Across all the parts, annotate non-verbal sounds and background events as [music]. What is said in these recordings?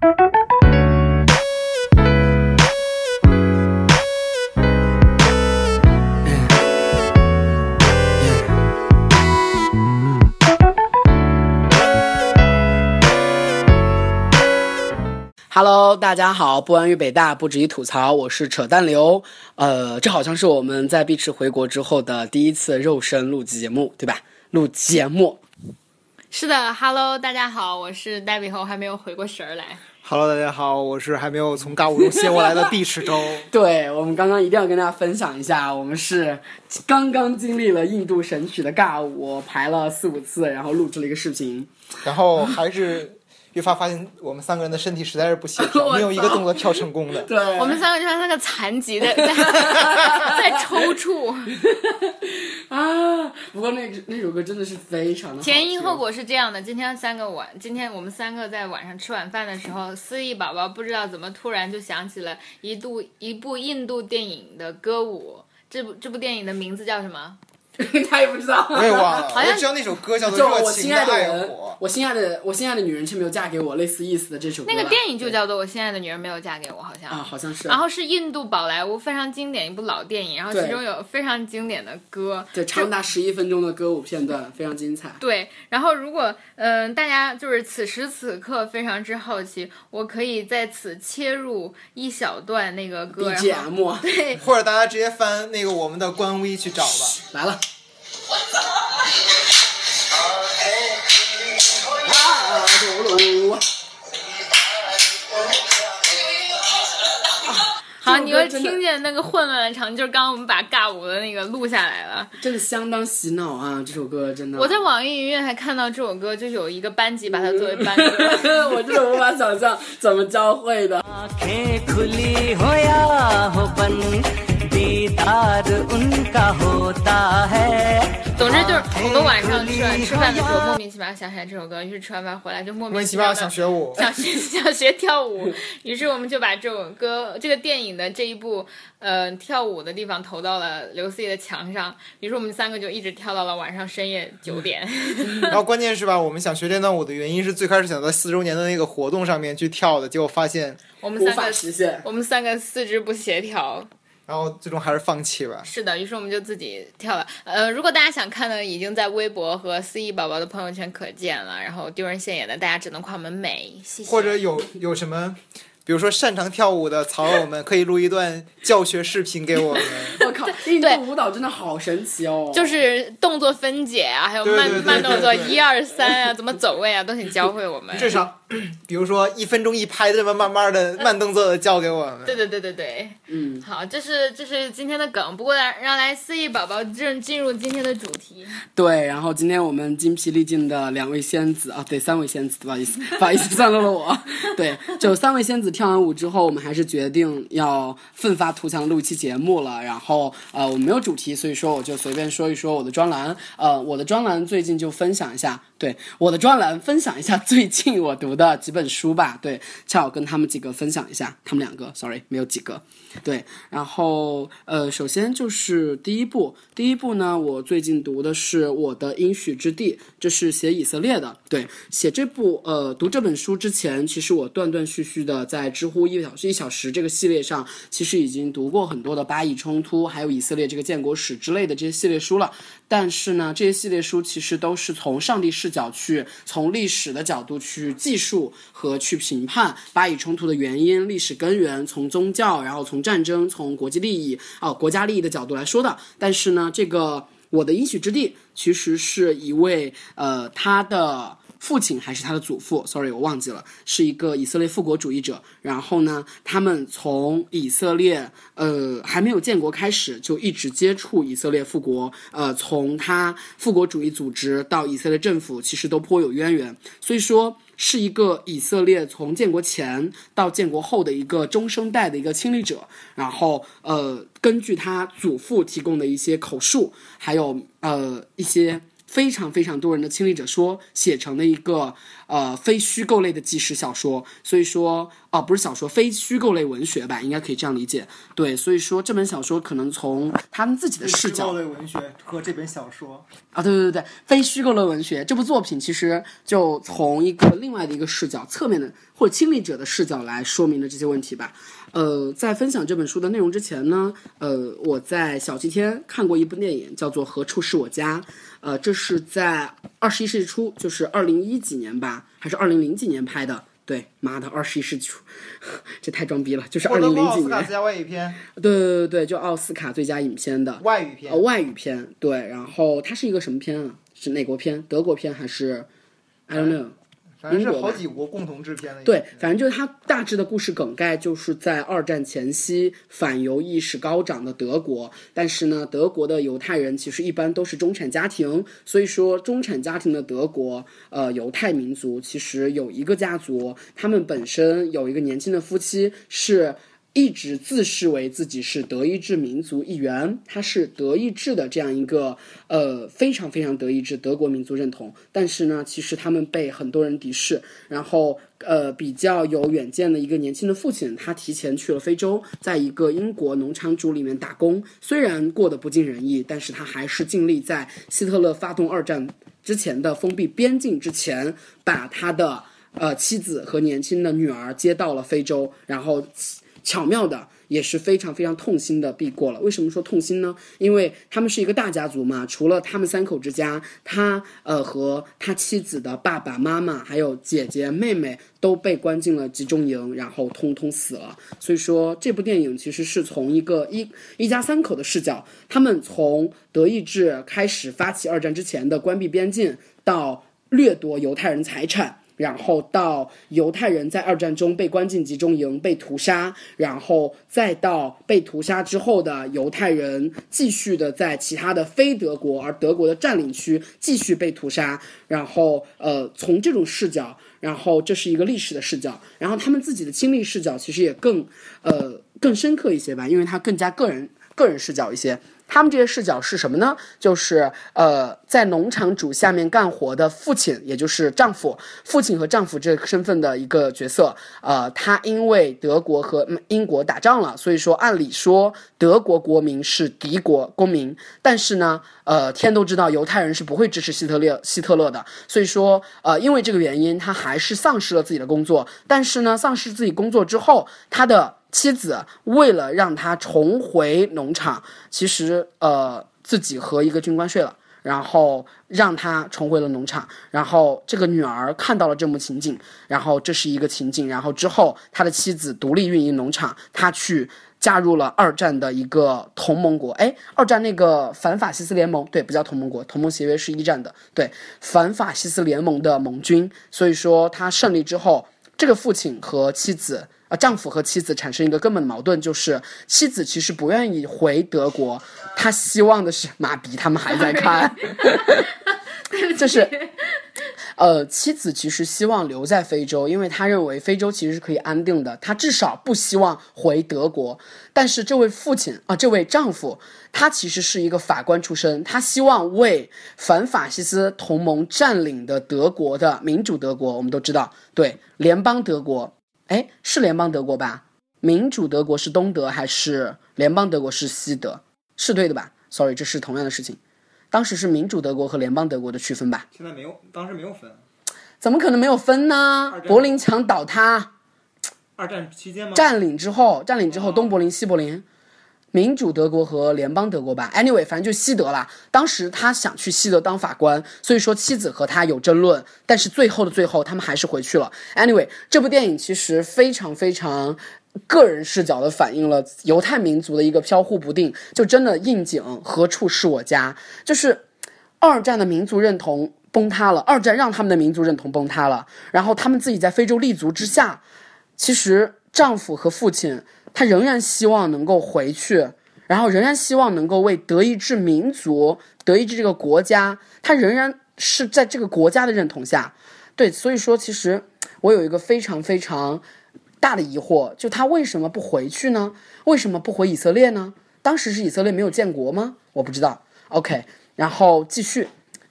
Hello，大家好，不安于北大，不止于吐槽，我是扯淡流。呃，这好像是我们在碧池回国之后的第一次肉身录节目，对吧？录节目。是的，Hello，大家好，我是黛比后还没有回过神儿来。Hello，大家好，我是还没有从尬舞中歇过来的碧池周。[laughs] 对我们刚刚一定要跟大家分享一下，我们是刚刚经历了印度神曲的尬舞，排了四五次，然后录制了一个视频。然后还是越发发现我们三个人的身体实在是不协调，[laughs] 没有一个动作跳成功的。[laughs] 对，我们三个就像那个残疾的 [laughs] 在在抽搐，啊，不过那那首歌真的是非常的前因后。果是这样的。今天三个晚，今天我们三个在晚上吃晚饭的时候，思忆宝宝不知道怎么突然就想起了一度一部印度电影的歌舞。这部这部电影的名字叫什么？[laughs] 他也不知道。我也忘了，好像我知道那首歌叫做我心爱的人，》我心爱的我心爱的女人却没有嫁给我，类似意思的这首歌。那个电影就叫做《我心爱的女人没有嫁给我》，好像啊，好像是。然后是印度宝莱坞非常经典一部老电影，然后其中有非常经典的歌，对，长达十一分钟的歌舞片段非常精彩。对，然后如果嗯、大家就是此时此刻非常之好奇，我可以在此切入一小段那个歌，然后 BGM 对，或者大家直接翻那个我们的官微去找吧。来了。[laughs] 好，你又听见那个混乱的场景，就是刚刚我们把尬舞的那个录下来了。真的相当洗脑啊！这首歌真的。我在网易云音乐还看到这首歌，就有一个班级把它作为班歌。[laughs] 我真的无法想象怎么教会的。आंखें खुली हो या हो बंद दीदार उनका होता है 总之就是我们晚上吃完吃饭的时候莫名其妙想起来这首歌，于是吃完饭回来就莫莫名其妙名其妙的想学舞，想[laughs] 学想学跳舞，[laughs] 于是我们就把这首歌、这个电影的这一部呃跳舞的地方投到了刘思怡的墙上，于是我们三个就一直跳到了晚上深夜九点。然后关键是吧，我们想学这段舞的原因是最开始想在四周年的那个活动上面去跳的，结果发现，无法我们三个实现。我们三个四肢不协调， 然后最终还是放弃吧。是的，于是我们就自己跳了。呃，如果大家想看的，已经在微博和思怡宝宝的朋友圈可见了。然后丢人现眼的，大家只能夸我们美，谢谢。或者有有什么，比如说擅长跳舞的草友们，可以录一段教学视频给我们。[laughs] 我靠，印度舞蹈真的好神奇哦！就是动作分解啊，还有慢慢动作一二三啊，怎么走位啊，都请教会我们。至少，[clears throat] 比如说一分钟一拍这么慢慢的慢动作的教给我们。对对对对对，嗯，好，这是这是今天的梗。不过让让来思忆宝宝进进入今天的主题。对。然后今天我们精疲力尽的两位仙子啊，对，三位仙子，不好意思，[laughs] 不好意思，算漏了我。[laughs] 对，就三位仙子跳完舞之后，我们还是决定要奋发图强录一期节目了。然后呃，我没有主题，所以说我就随便说一说我的专栏。呃，我的专栏最近就分享一下，对我的专栏分享一下 [laughs] 最近我读的几本书吧。对，恰好跟他们几个分享一下，他们两个，sorry，没有几个。对，然后呃，首先就是第一部，第一部呢，我最近读的是《我的应许之地》，这是写以色列的。对，写这部呃，读这本书之前，其实我断断续续的在知乎一小时一小时这个系列上，其实已经读过很多的巴以冲突，还有以色列这个建国史之类的这些系列书了。但是呢，这些系列书其实都是从上帝视角去，从历史的角度去记述和去评判巴以冲突的原因、历史根源，从宗教，然后从战争，从国际利益啊、国家利益的角度来说的。但是呢，这个我的应许之地其实是一位呃，他的。父亲还是他的祖父，sorry，我忘记了，是一个以色列复国主义者。然后呢，他们从以色列呃还没有建国开始，就一直接触以色列复国。呃，从他复国主义组织到以色列政府，其实都颇有渊源。所以说，是一个以色列从建国前到建国后的一个中生代的一个亲历者。然后呃，根据他祖父提供的一些口述，还有呃一些。非常非常多人的亲历者说写成的一个呃非虚构类的纪实小说，所以说哦不是小说，非虚构类文学吧，应该可以这样理解。对，所以说这本小说可能从他们自己的视角类文学和这本小说啊，对对对对，非虚构类文学这部作品其实就从一个另外的一个视角，侧面的或者亲历者的视角来说明了这些问题吧。呃，在分享这本书的内容之前呢，呃，我在小七天看过一部电影，叫做《何处是我家》。呃，这是在二十一世纪初，就是二零一几年吧，还是二零零几年拍的？对，妈的，二十一世纪初，[laughs] 这太装逼了，就是二零零几年。最佳外语片。对对对对，就奥斯卡最佳影片的外语片。呃，外语片，对，然后它是一个什么片啊？是哪国片？德国片还是？I don't know。反正是好几国共同制片的。对，反正就是它大致的故事梗概，就是在二战前夕，反犹意识高涨的德国。但是呢，德国的犹太人其实一般都是中产家庭，所以说中产家庭的德国，呃，犹太民族其实有一个家族，他们本身有一个年轻的夫妻是。一直自视为自己是德意志民族一员，他是德意志的这样一个呃非常非常德意志德国民族认同，但是呢，其实他们被很多人敌视。然后呃，比较有远见的一个年轻的父亲，他提前去了非洲，在一个英国农场主里面打工，虽然过得不尽人意，但是他还是尽力在希特勒发动二战之前的封闭边境之前，把他的呃妻子和年轻的女儿接到了非洲，然后。巧妙的也是非常非常痛心的避过了。为什么说痛心呢？因为他们是一个大家族嘛，除了他们三口之家，他呃和他妻子的爸爸妈妈还有姐姐妹妹都被关进了集中营，然后通通死了。所以说这部电影其实是从一个一一家三口的视角，他们从德意志开始发起二战之前的关闭边境，到掠夺犹太人财产。然后到犹太人在二战中被关进集中营被屠杀，然后再到被屠杀之后的犹太人继续的在其他的非德国而德国的占领区继续被屠杀，然后呃从这种视角，然后这是一个历史的视角，然后他们自己的亲历视角其实也更呃更深刻一些吧，因为他更加个人个人视角一些。他们这些视角是什么呢？就是呃，在农场主下面干活的父亲，也就是丈夫，父亲和丈夫这个身份的一个角色。呃，他因为德国和英国打仗了，所以说按理说德国国民是敌国公民，但是呢，呃，天都知道犹太人是不会支持希特勒希特勒的，所以说呃，因为这个原因，他还是丧失了自己的工作。但是呢，丧失自己工作之后，他的。妻子为了让他重回农场，其实呃自己和一个军官睡了，然后让他重回了农场。然后这个女儿看到了这幕情景，然后这是一个情景。然后之后他的妻子独立运营农场，他去加入了二战的一个同盟国。哎，二战那个反法西斯联盟，对，不叫同盟国，同盟协约是一战的，对，反法西斯联盟的盟军。所以说他胜利之后，这个父亲和妻子。啊，丈夫和妻子产生一个根本矛盾，就是妻子其实不愿意回德国，她希望的是马逼，他们还在看，[laughs] 就是，呃，妻子其实希望留在非洲，因为她认为非洲其实是可以安定的，她至少不希望回德国。但是这位父亲啊，这位丈夫，他其实是一个法官出身，他希望为反法西斯同盟占领的德国的民主德国，我们都知道，对联邦德国。哎，是联邦德国吧？民主德国是东德还是联邦德国是西德？是对的吧？Sorry，这是同样的事情。当时是民主德国和联邦德国的区分吧？现在没有，当时没有分。怎么可能没有分呢？柏林墙倒塌，二战期间吗？占领之后，占领之后，东柏林、西柏林。民主德国和联邦德国吧，anyway，反正就西德啦。当时他想去西德当法官，所以说妻子和他有争论，但是最后的最后，他们还是回去了。anyway，这部电影其实非常非常个人视角的反映了犹太民族的一个飘忽不定，就真的应景。何处是我家？就是二战的民族认同崩塌了，二战让他们的民族认同崩塌了，然后他们自己在非洲立足之下，其实丈夫和父亲。他仍然希望能够回去，然后仍然希望能够为德意志民族、德意志这个国家，他仍然是在这个国家的认同下。对，所以说，其实我有一个非常非常大的疑惑，就他为什么不回去呢？为什么不回以色列呢？当时是以色列没有建国吗？我不知道。OK，然后继续。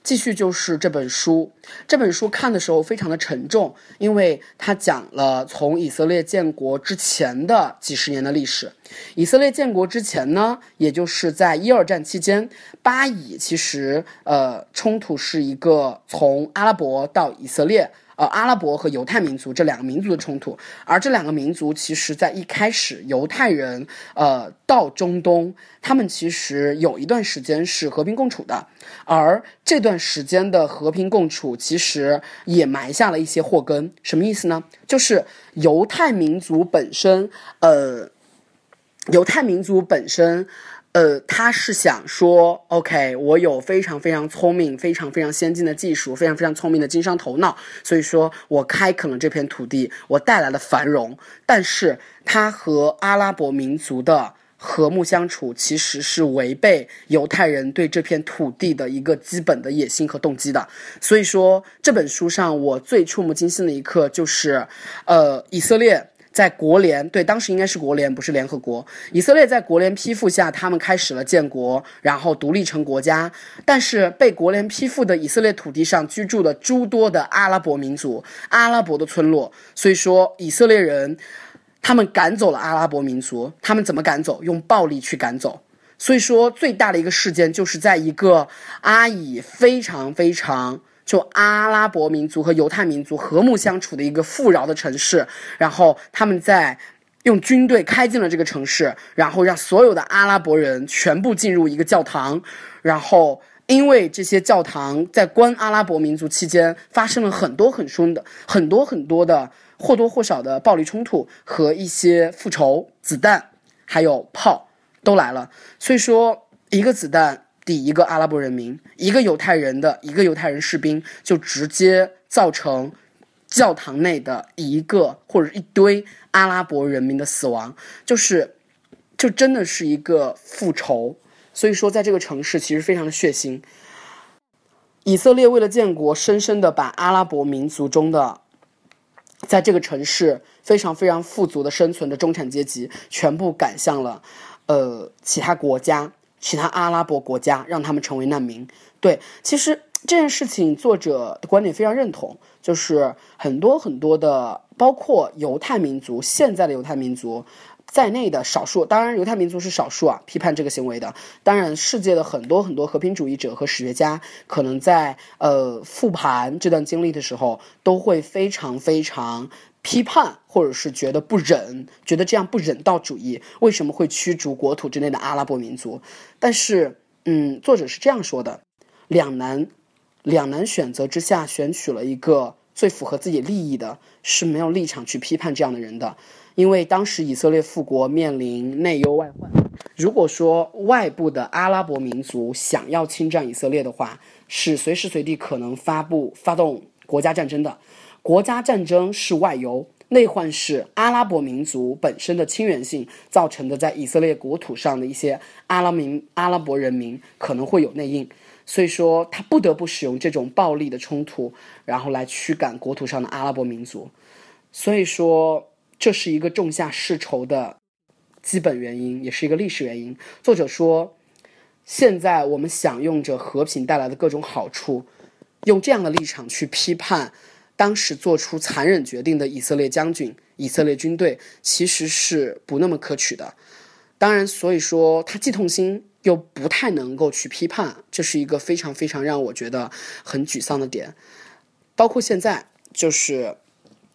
继续就是这本书，这本书看的时候非常的沉重，因为它讲了从以色列建国之前的几十年的历史。以色列建国之前呢，也就是在一二战期间，巴以其实呃冲突是一个从阿拉伯到以色列。呃，阿拉伯和犹太民族这两个民族的冲突，而这两个民族其实在一开始，犹太人呃到中东，他们其实有一段时间是和平共处的，而这段时间的和平共处其实也埋下了一些祸根。什么意思呢？就是犹太民族本身，呃，犹太民族本身。呃，他是想说，OK，我有非常非常聪明、非常非常先进的技术，非常非常聪明的经商头脑，所以说我开垦了这片土地，我带来了繁荣。但是，他和阿拉伯民族的和睦相处，其实是违背犹太人对这片土地的一个基本的野心和动机的。所以说，这本书上我最触目惊心的一刻就是，呃，以色列。在国联对，当时应该是国联，不是联合国。以色列在国联批复下，他们开始了建国，然后独立成国家。但是被国联批复的以色列土地上居住的诸多的阿拉伯民族、阿拉伯的村落，所以说以色列人他们赶走了阿拉伯民族。他们怎么赶走？用暴力去赶走。所以说最大的一个事件就是在一个阿以非常非常。就阿拉伯民族和犹太民族和睦相处的一个富饶的城市，然后他们在用军队开进了这个城市，然后让所有的阿拉伯人全部进入一个教堂，然后因为这些教堂在关阿拉伯民族期间发生了很多很凶的、很多很多的或多或少的暴力冲突和一些复仇子弹还有炮都来了，所以说一个子弹。抵一个阿拉伯人民，一个犹太人的一个犹太人士兵，就直接造成教堂内的一个或者一堆阿拉伯人民的死亡，就是，就真的是一个复仇。所以说，在这个城市其实非常的血腥。以色列为了建国，深深的把阿拉伯民族中的，在这个城市非常非常富足的生存的中产阶级，全部赶向了，呃，其他国家。其他阿拉伯国家让他们成为难民。对，其实这件事情作者的观点非常认同，就是很多很多的，包括犹太民族现在的犹太民族在内的少数，当然犹太民族是少数啊，批判这个行为的。当然，世界的很多很多和平主义者和史学家，可能在呃复盘这段经历的时候，都会非常非常。批判，或者是觉得不忍，觉得这样不人道主义，为什么会驱逐国土之内的阿拉伯民族？但是，嗯，作者是这样说的：两难，两难选择之下，选取了一个最符合自己利益的，是没有立场去批判这样的人的。因为当时以色列复国面临内忧外患，如果说外部的阿拉伯民族想要侵占以色列的话，是随时随地可能发布发动国家战争的。国家战争是外忧，内患是阿拉伯民族本身的亲缘性造成的，在以色列国土上的一些阿拉民阿拉伯人民可能会有内应，所以说他不得不使用这种暴力的冲突，然后来驱赶国土上的阿拉伯民族，所以说这是一个种下世仇的基本原因，也是一个历史原因。作者说，现在我们享用着和平带来的各种好处，用这样的立场去批判。当时做出残忍决定的以色列将军、以色列军队其实是不那么可取的。当然，所以说他既痛心又不太能够去批判，这是一个非常非常让我觉得很沮丧的点。包括现在，就是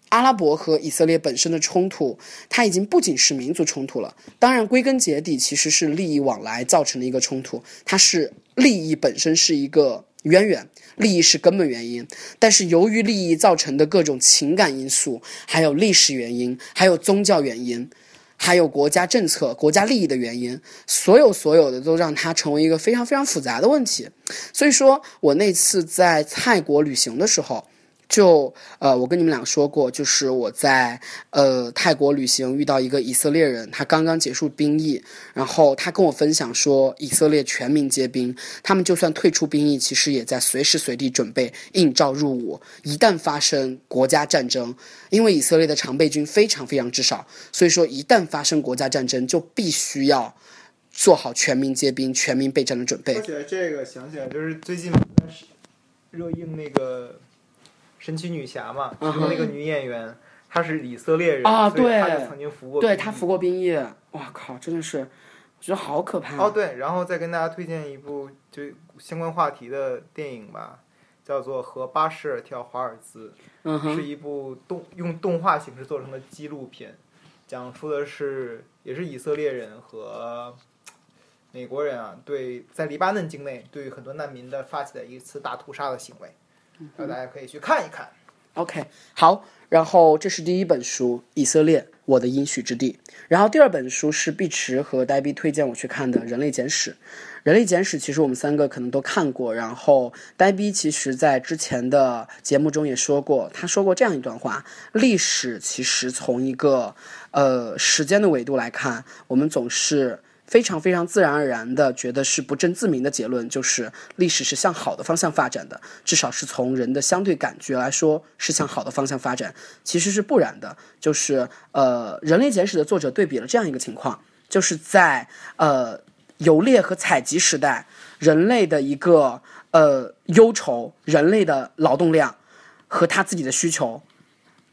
阿拉伯和以色列本身的冲突，它已经不仅是民族冲突了。当然，归根结底其实是利益往来造成的一个冲突，它是利益本身是一个。渊源，利益是根本原因，但是由于利益造成的各种情感因素，还有历史原因，还有宗教原因，还有国家政策、国家利益的原因，所有所有的都让它成为一个非常非常复杂的问题。所以说我那次在泰国旅行的时候。就呃，我跟你们俩说过，就是我在呃泰国旅行遇到一个以色列人，他刚刚结束兵役，然后他跟我分享说，以色列全民皆兵，他们就算退出兵役，其实也在随时随地准备应召入伍，一旦发生国家战争，因为以色列的常备军非常非常之少，所以说一旦发生国家战争，就必须要做好全民皆兵、全民备战的准备。说起来这个，想起来就是最近热映那个神奇女侠嘛，嗯其中那个女演员她是以色列人啊所以她也曾经服过兵役。对她服过兵役，哇靠，真的是，我觉得好可怕。哦，对，然后再跟大家推荐一部就相关话题的电影吧，叫做《和巴什尔跳华尔兹》。嗯，是一部动用动画形式做成的纪录片，讲述的是也是以色列人和美国人啊对在黎巴嫩境内对很多难民的发起的一次大屠杀的行为，让大家可以去看一看。OK，好，然后这是第一本书《以色列：我的应许之地》，然后第二本书是碧池和呆逼推荐我去看的《人类简史》。《人类简史》其实我们三个可能都看过，然后呆逼其实在之前的节目中也说过，他说过这样一段话：历史其实从一个呃时间的维度来看，我们总是。非常非常自然而然的觉得是不证自明的结论，就是历史是向好的方向发展的，至少是从人的相对感觉来说是向好的方向发展。其实是不然的，就是呃，《人类简史》的作者对比了这样一个情况，就是在呃游猎和采集时代，人类的一个呃忧愁，人类的劳动量和他自己的需求。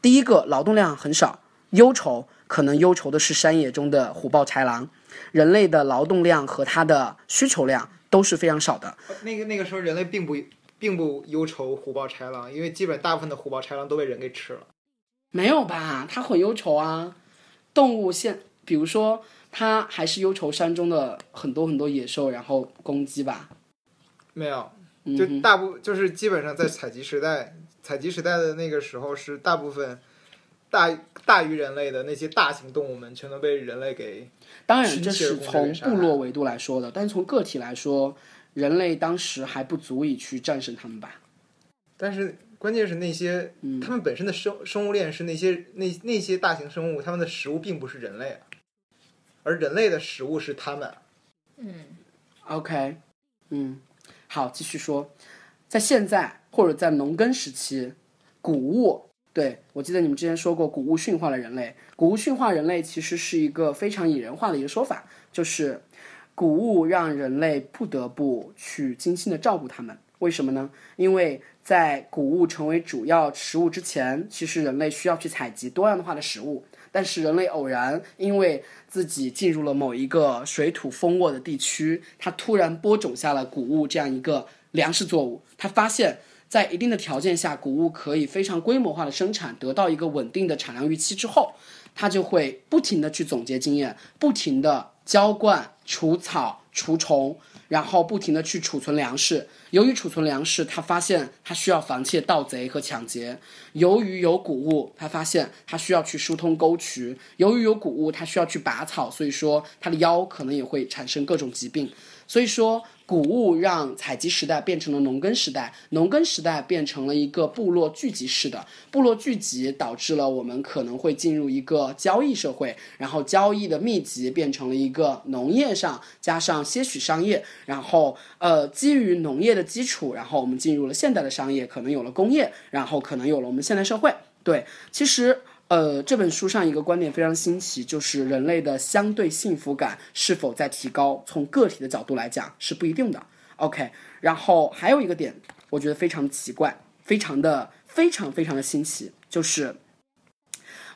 第一个劳动量很少，忧愁可能忧愁的是山野中的虎豹豺狼。人类的劳动量和它的需求量都是非常少的。那个那个时候人类并不并不忧愁虎豹豺狼，因为基本大部分的虎豹豺狼都被人给吃了。没有吧？它很忧愁啊。动物现，比如说，它还是忧愁山中的很多很多野兽，然后攻击吧。没有，就大部就是基本上在采集时代，采集时代的那个时候是大部分大大于人类的那些大型动物们全都被人类给当然，这是从部落维度来说的，但是从个体来说，人类当时还不足以去战胜他们吧？但是关键是那些，嗯它们本身的生生物链是那些那那些大型生物，他们的食物并不是人类啊，而人类的食物是他们。嗯，OK，嗯，好，继续说，在现在或者在农耕时期，谷物，对我记得你们之前说过，谷物驯化了人类。谷物驯化人类其实是一个非常拟人化的一个说法，就是谷物让人类不得不去精心的照顾它们。为什么呢？因为在谷物成为主要食物之前，其实人类需要去采集多样化的食物。但是人类偶然因为自己进入了某一个水土丰沃的地区，他突然播种下了谷物这样一个粮食作物。他发现，在一定的条件下，谷物可以非常规模化的生产，得到一个稳定的产量预期之后，他就会不停的去总结经验，不停的浇灌、除草、除虫，然后不停的去储存粮食。由于储存粮食，他发现他需要防窃盗贼和抢劫；由于有谷物，他发现他需要去疏通沟渠；由于有谷物，他需要去拔草，所以说他的腰可能也会产生各种疾病。所以说，谷物让采集时代变成了农耕时代，农耕时代变成了一个部落聚集式的，部落聚集导致了我们可能会进入一个交易社会，然后交易的密集变成了一个农业上加上些许商业，然后呃基于农业的基础，然后我们进入了现代的商业，可能有了工业，然后可能有了我们现代社会。对，其实呃，这本书上一个观点非常新奇，就是人类的相对幸福感是否在提高？从个体的角度来讲是不一定的。OK，然后还有一个点，我觉得非常奇怪，非常的非常非常的新奇，就是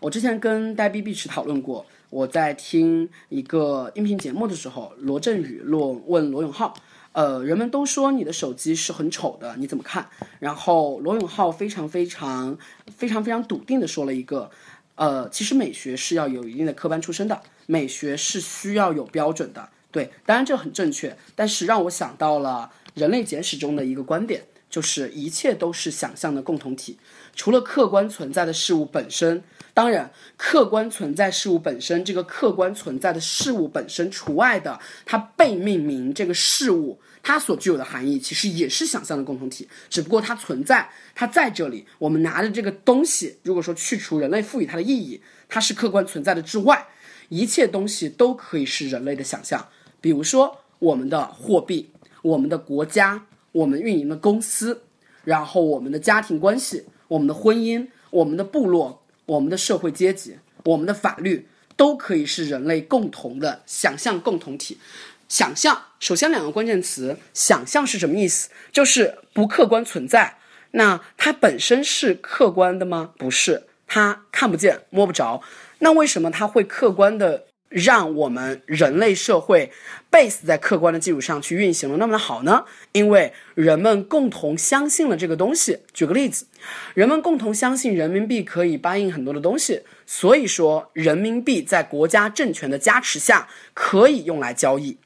我之前跟呆逼碧池讨论过，我在听一个音频节目的时候，罗振宇罗问罗永浩。呃，人们都说你的手机是很丑的，你怎么看？然后罗永浩非常非常非常非常笃定的说了一个，呃，其实美学是要有一定的科班出身的，美学是需要有标准的。对，当然这很正确，但是让我想到了《人类简史》中的一个观点，就是一切都是想象的共同体，除了客观存在的事物本身。当然，客观存在事物本身，这个客观存在的事物本身除外的，它被命名这个事物，它所具有的含义其实也是想象的共同体，只不过它存在，它在这里。我们拿着这个东西，如果说去除人类赋予它的意义，它是客观存在的之外，一切东西都可以是人类的想象。比如说我们的货币、我们的国家、我们运营的公司，然后我们的家庭关系、我们的婚姻、我们的部落。我们的社会阶级、我们的法律都可以是人类共同的想象共同体。想象，首先两个关键词，想象是什么意思？就是不客观存在。那它本身是客观的吗？不是，它看不见、摸不着。那为什么它会客观的让我们人类社会 base 在客观的基础上去运行的那么的好呢？因为人们共同相信了这个东西。举个例子，人们共同相信人民币可以搬运很多的东西，所以说人民币在国家政权的加持下可以用来交易。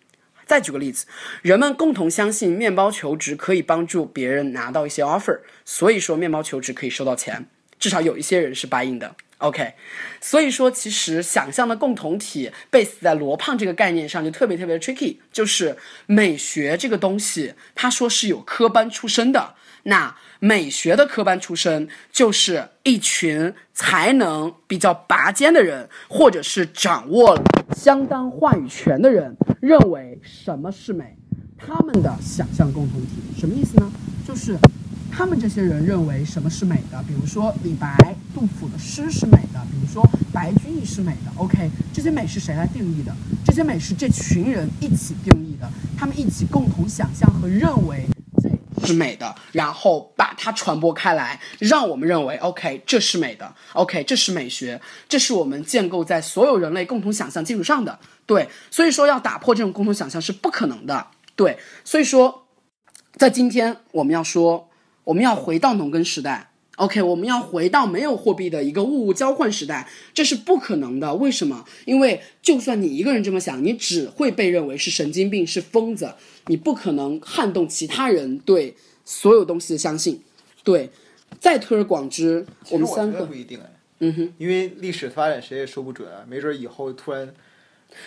再举个例子，人们共同相信面包求职可以帮助别人拿到一些 offer，所以说面包求职可以收到钱，至少有一些人是 buy in 的。OK，所以说其实想象的共同体 base 在罗胖这个概念上就特别特别 tricky，就是美学这个东西，他说是有科班出身的，那美学的科班出身就是一群才能比较拔尖的人，或者是掌握相当话语权的人，认为什么是美，他们的想象共同体什么意思呢？就是他们这些人认为什么是美的，比如说李白、杜甫的诗是美的，比如说白居易是美的。OK，这些美是谁来定义的？这些美是这群人一起定义的，他们一起共同想象和认为这是美的，然后把它传播开来，让我们认为 OK 这是美的，OK 这是美学，这是我们建构在所有人类共同想象基础上的。对，所以说要打破这种共同想象是不可能的。对，所以说在今天我们要说。我们要回到农耕时代，OK，我们要回到没有货币的一个物物交换时代，这是不可能的。为什么？因为就算你一个人这么想，你只会被认为是神经病、是疯子，你不可能撼动其他人对所有东西的相信。对，再推而广之，我们三个不，一定哎，嗯哼，因为历史发展谁也说不准啊，没准以后突然。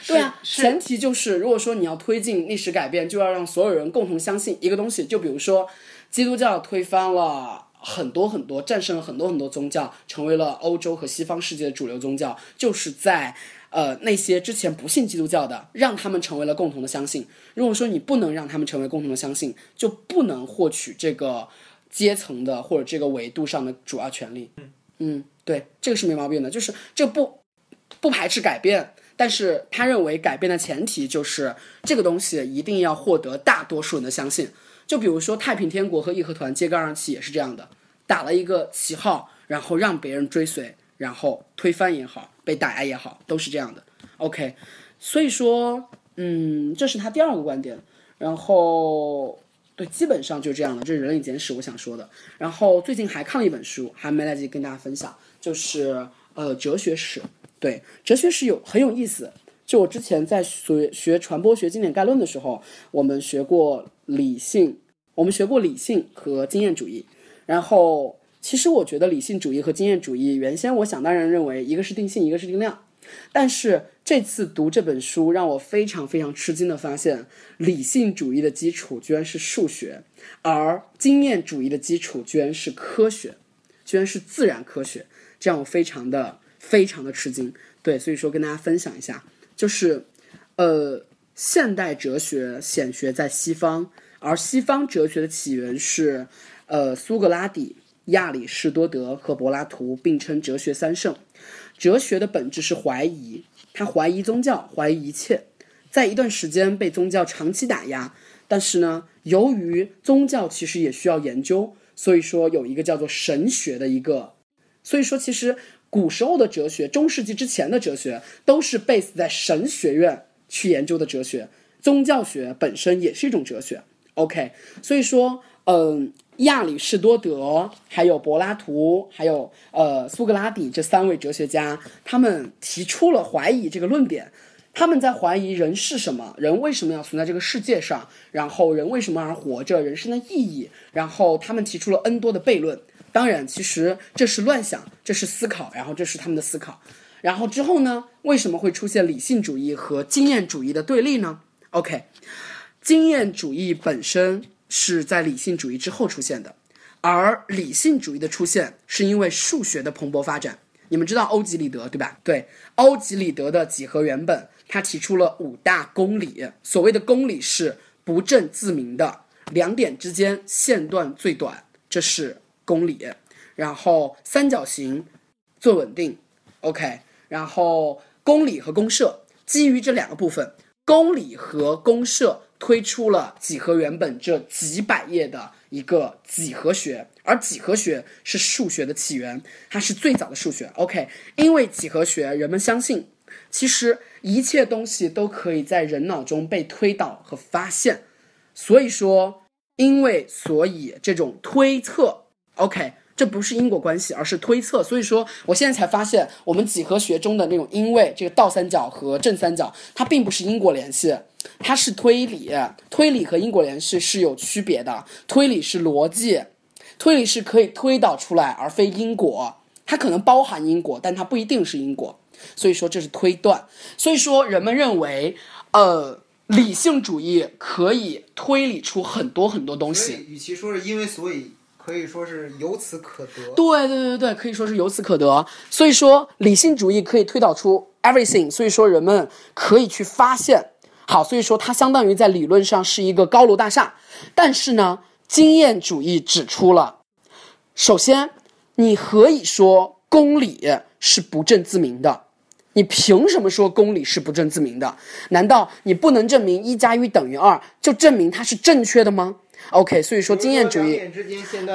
对啊，是前提就是，如果说你要推进历史改变，就要让所有人共同相信一个东西。就比如说，基督教推翻了很多很多，战胜了很多很多宗教，成为了欧洲和西方世界的主流宗教，就是在呃那些之前不信基督教的，让他们成为了共同的相信。如果说你不能让他们成为共同的相信，就不能获取这个阶层的或者这个维度上的主要权利。嗯，对，这个是没毛病的，就是这不不排斥改变。但是他认为改变的前提就是这个东西一定要获得大多数人的相信。就比如说太平天国和义和团揭竿而起也是这样的，打了一个旗号，然后让别人追随，然后推翻也好，被打压也好，都是这样的。OK，所以说，嗯，这是他第二个观点。然后，对，基本上就这样了。这是《人类简史》我想说的。然后最近还看了一本书，还没来得及跟大家分享，就是呃哲学史。对，哲学史有很有意思。就我之前在学学传播学经典概论的时候，我们学过理性，我们学过理性和经验主义。然后，其实我觉得理性主义和经验主义，原先我想当然认为一个是定性，一个是定量。但是这次读这本书，让我非常非常吃惊的发现，理性主义的基础居然是数学，而经验主义的基础居然是科学，居然是自然科学，这让我非常的非常的吃惊。对，所以说跟大家分享一下，就是呃，现代哲学显学在西方，而西方哲学的起源是呃苏格拉底、亚里士多德和柏拉图并称哲学三圣。哲学的本质是怀疑，他怀疑宗教，怀疑一切，在一段时间被宗教长期打压，但是呢，由于宗教其实也需要研究，所以说有一个叫做神学的一个，所以说其实古时候的哲学，中世纪之前的哲学都是 base 在神学院去研究的哲学，宗教学本身也是一种哲学。OK，所以说，嗯。亚里士多德、还有柏拉图、还有呃苏格拉底这三位哲学家，他们提出了怀疑这个论点。他们在怀疑人是什么，人为什么要存在这个世界上，然后人为什么而活着，人生的意义。然后他们提出了 N 多的悖论。当然，其实这是乱想，这是思考，然后这是他们的思考。然后之后呢，为什么会出现理性主义和经验主义的对立呢？OK，经验主义本身。是在理性主义之后出现的，而理性主义的出现是因为数学的蓬勃发展。你们知道欧几里得对吧？对，欧几里得的几何原本，他提出了五大公理。所谓的公理是不证自明的，两点之间线段最短，这是公理。然后三角形最稳定，OK。然后公理和公设基于这两个部分，公理和公社推出了几何原本这几百页的一个几何学，而几何学是数学的起源，它是最早的数学。OK，因为几何学，人们相信其实一切东西都可以在人脑中被推导和发现，所以说，因为所以这种推测，OK。这不是因果关系，而是推测。所以说，我现在才发现，我们几何学中的那种因为这个倒三角和正三角，它并不是因果联系，它是推理。推理和因果联系是有区别的。推理是逻辑，推理是可以推导出来，而非因果。它可能包含因果，但它不一定是因果。所以说，这是推断。所以说，人们认为，呃，理性主义可以推理出很多很多东西。与其说是因为所以。可以说是由此可得。对对对对，可以说是由此可得。所以说，理性主义可以推导出 everything。所以说，人们可以去发现。好，所以说它相当于在理论上是一个高楼大厦。但是呢，经验主义指出了，首先，你何以说公理是不证自明的？你凭什么说公理是不证自明的？难道你不能证明一加一等于二，就证明它是正确的吗？OK，所以说经验主义，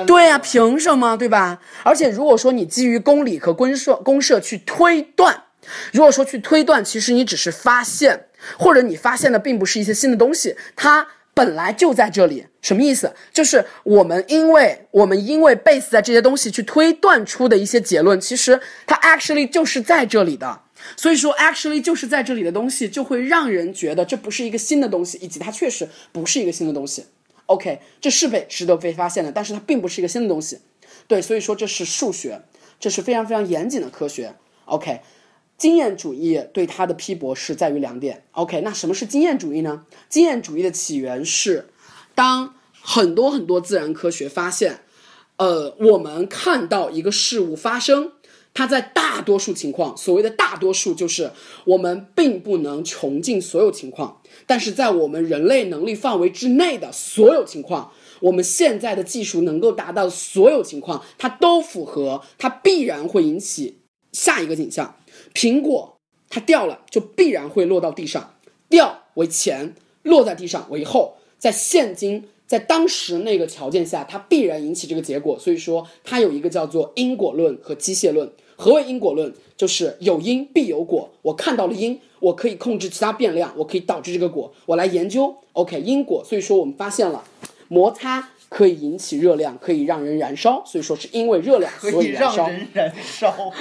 对呀，凭什么，对吧？而且如果说你基于公理和公社公社去推断，如果说去推断，其实你只是发现，或者你发现的并不是一些新的东西，它本来就在这里。什么意思？就是我们因为我们因为 base 在这些东西去推断出的一些结论，其实它 actually 就是在这里的。所以说 actually 就是在这里的东西，就会让人觉得这不是一个新的东西，以及它确实不是一个新的东西。OK，这是被值得被发现的，但是它并不是一个新的东西，对，所以说这是数学，这是非常非常严谨的科学。OK，经验主义对它的批驳是在于两点。OK，那什么是经验主义呢？经验主义的起源是，当很多很多自然科学发现，呃，我们看到一个事物发生。它在大多数情况，所谓的大多数就是我们并不能穷尽所有情况，但是在我们人类能力范围之内的所有情况，我们现在的技术能够达到所有情况，它都符合，它必然会引起下一个景象。苹果它掉了，就必然会落到地上，掉为前，落在地上为后，在现今。在当时那个条件下，它必然引起这个结果。所以说，它有一个叫做因果论和机械论。何为因果论？就是有因必有果。我看到了因，我可以控制其他变量，我可以导致这个果。我来研究，OK，因果。所以说，我们发现了摩擦可以引起热量，可以让人燃烧。所以说，是因为热量所以燃烧。燃烧。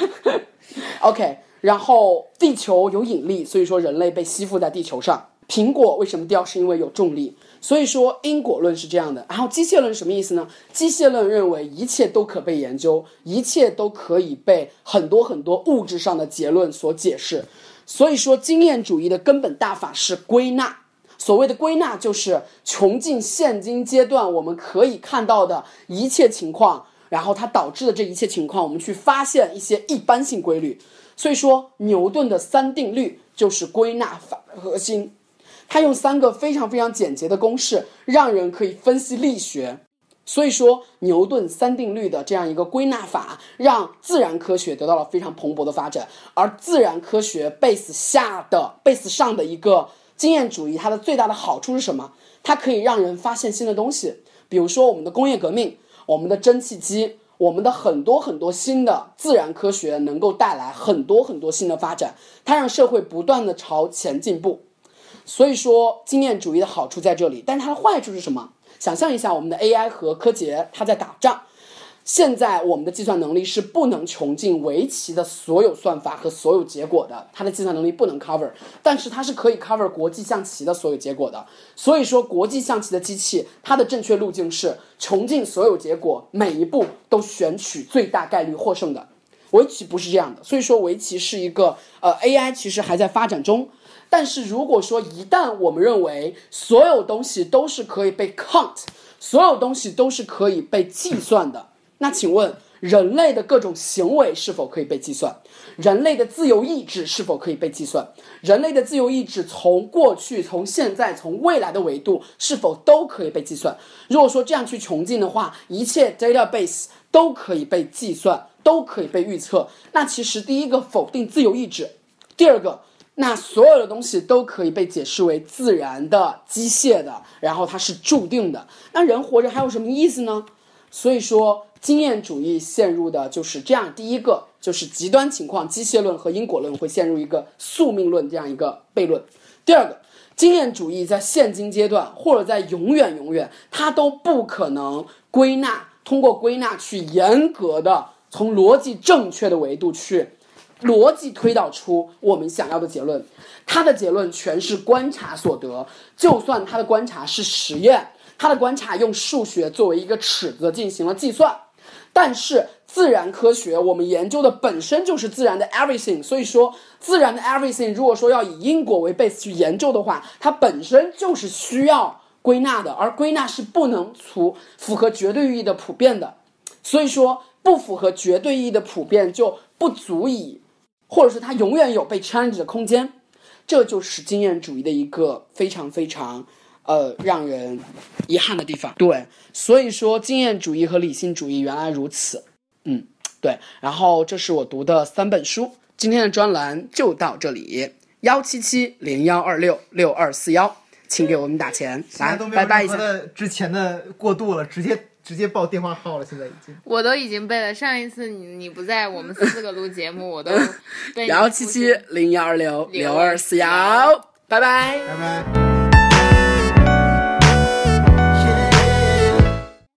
OK，然后地球有引力，所以说人类被吸附在地球上。苹果为什么掉？是因为有重力。所以说因果论是这样的，然后机械论什么意思呢？机械论认为一切都可被研究，一切都可以被很多很多物质上的结论所解释。所以说经验主义的根本大法是归纳。所谓的归纳就是穷尽现今阶段我们可以看到的一切情况，然后它导致的这一切情况，我们去发现一些一般性规律。所以说牛顿的三定律就是归纳法核心。他用三个非常非常简洁的公式，让人可以分析力学。所以说，牛顿三定律的这样一个归纳法，让自然科学得到了非常蓬勃的发展。而自然科学 base 下的 base 上的一个经验主义，它的最大的好处是什么？它可以让人发现新的东西，比如说我们的工业革命、我们的蒸汽机、我们的很多很多新的自然科学，能够带来很多很多新的发展。它让社会不断的朝前进步。所以说，经验主义的好处在这里，但是它的坏处是什么？想象一下，我们的 AI 和柯洁它在打仗。现在我们的计算能力是不能穷尽围棋的所有算法和所有结果的，它的计算能力不能 cover，但是它是可以 cover 国际象棋的所有结果的。所以说，国际象棋的机器，它的正确路径是穷尽所有结果，每一步都选取最大概率获胜的。围棋不是这样的，所以说围棋是一个呃 AI 其实还在发展中。但是如果说一旦我们认为所有东西都是可以被 count，所有东西都是可以被计算的，那请问人类的各种行为是否可以被计算？人类的自由意志是否可以被计算？人类的自由意志从过去、从现在、从未来的维度是否都可以被计算？如果说这样去穷尽的话，一切 database 都可以被计算，都可以被预测，那其实第一个否定自由意志，第二个。那所有的东西都可以被解释为自然的、机械的，然后它是注定的。那人活着还有什么意思呢？所以说，经验主义陷入的就是这样：第一个就是极端情况，机械论和因果论会陷入一个宿命论这样一个悖论；第二个，经验主义在现今阶段或者在永远永远，它都不可能归纳，通过归纳去严格的从逻辑正确的维度去。逻辑推导出我们想要的结论，他的结论全是观察所得。就算他的观察是实验，他的观察用数学作为一个尺子进行了计算，但是自然科学我们研究的本身就是自然的 everything。所以说，自然的 everything 如果说要以因果为 base 去研究的话，它本身就是需要归纳的，而归纳是不能符符合绝对意义的普遍的。所以说，不符合绝对意义的普遍就不足以。或者说它永远有被 challenge 的空间，这就是经验主义的一个非常非常呃让人遗憾的地方。对，所以说经验主义和理性主义原来如此。嗯，对。然后这是我读的三本书，今天的专栏就到这里。幺七七零幺二六六二四幺，请给我们打钱，来拜拜一下。之前的过渡了，直接。直接报电话号了，现在已经。我都已经背了，上一次你你不在，我们四个录节目，我都背。幺七七零幺二六六二四幺，[laughs] 拜拜，拜拜。